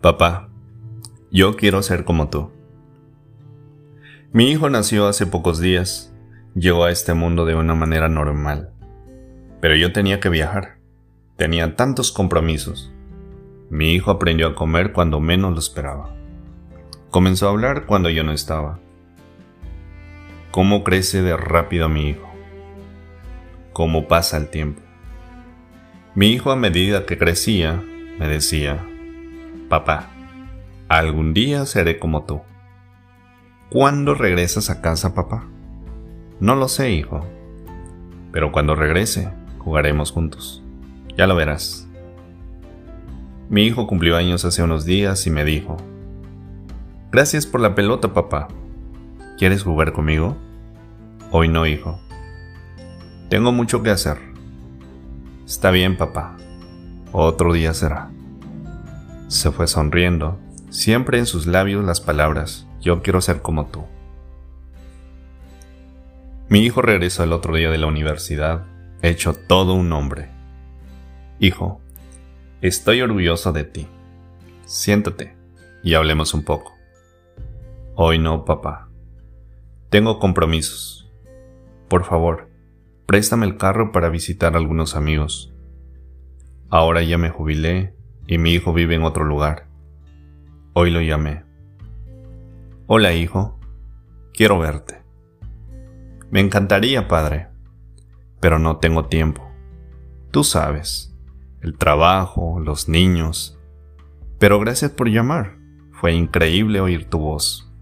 Papá, yo quiero ser como tú. Mi hijo nació hace pocos días, llegó a este mundo de una manera normal, pero yo tenía que viajar, tenía tantos compromisos. Mi hijo aprendió a comer cuando menos lo esperaba. Comenzó a hablar cuando yo no estaba. ¿Cómo crece de rápido mi hijo? ¿Cómo pasa el tiempo? Mi hijo a medida que crecía me decía, Papá, algún día seré como tú. ¿Cuándo regresas a casa, papá? No lo sé, hijo. Pero cuando regrese, jugaremos juntos. Ya lo verás. Mi hijo cumplió años hace unos días y me dijo, Gracias por la pelota, papá. ¿Quieres jugar conmigo? Hoy no, hijo. Tengo mucho que hacer. Está bien, papá. Otro día será. Se fue sonriendo, siempre en sus labios las palabras, yo quiero ser como tú. Mi hijo regresó el otro día de la universidad, hecho todo un hombre. Hijo, estoy orgulloso de ti. Siéntate y hablemos un poco. Hoy no, papá. Tengo compromisos. Por favor, préstame el carro para visitar a algunos amigos. Ahora ya me jubilé y mi hijo vive en otro lugar. Hoy lo llamé. Hola hijo, quiero verte. Me encantaría, padre, pero no tengo tiempo. Tú sabes, el trabajo, los niños. Pero gracias por llamar. Fue increíble oír tu voz.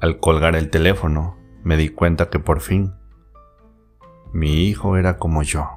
Al colgar el teléfono, me di cuenta que por fin mi hijo era como yo.